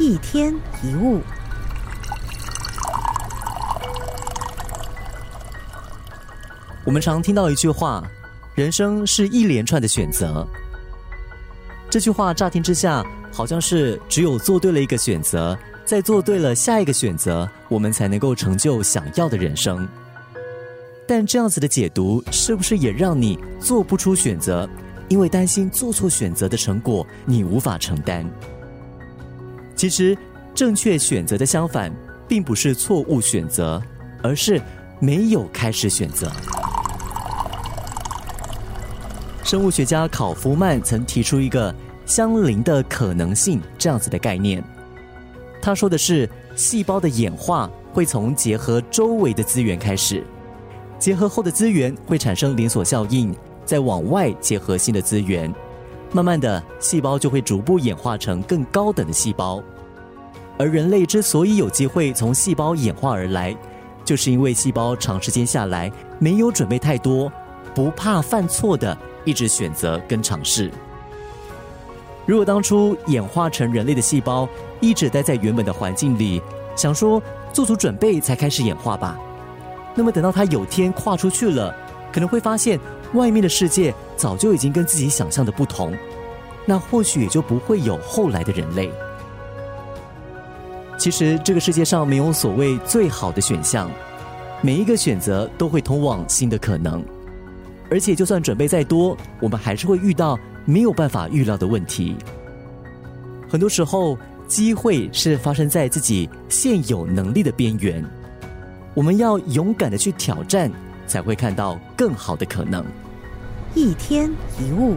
一天一物。我们常听到一句话：“人生是一连串的选择。”这句话乍听之下，好像是只有做对了一个选择，再做对了下一个选择，我们才能够成就想要的人生。但这样子的解读，是不是也让你做不出选择？因为担心做错选择的成果你无法承担。其实，正确选择的相反，并不是错误选择，而是没有开始选择。生物学家考夫曼曾提出一个“相邻的可能性”这样子的概念。他说的是，细胞的演化会从结合周围的资源开始，结合后的资源会产生连锁效应。再往外结合新的资源，慢慢的，细胞就会逐步演化成更高等的细胞。而人类之所以有机会从细胞演化而来，就是因为细胞长时间下来没有准备太多，不怕犯错的一直选择跟尝试。如果当初演化成人类的细胞一直待在原本的环境里，想说做足准备才开始演化吧，那么等到它有天跨出去了，可能会发现。外面的世界早就已经跟自己想象的不同，那或许也就不会有后来的人类。其实这个世界上没有所谓最好的选项，每一个选择都会通往新的可能。而且就算准备再多，我们还是会遇到没有办法预料的问题。很多时候，机会是发生在自己现有能力的边缘，我们要勇敢的去挑战。才会看到更好的可能。一天一物。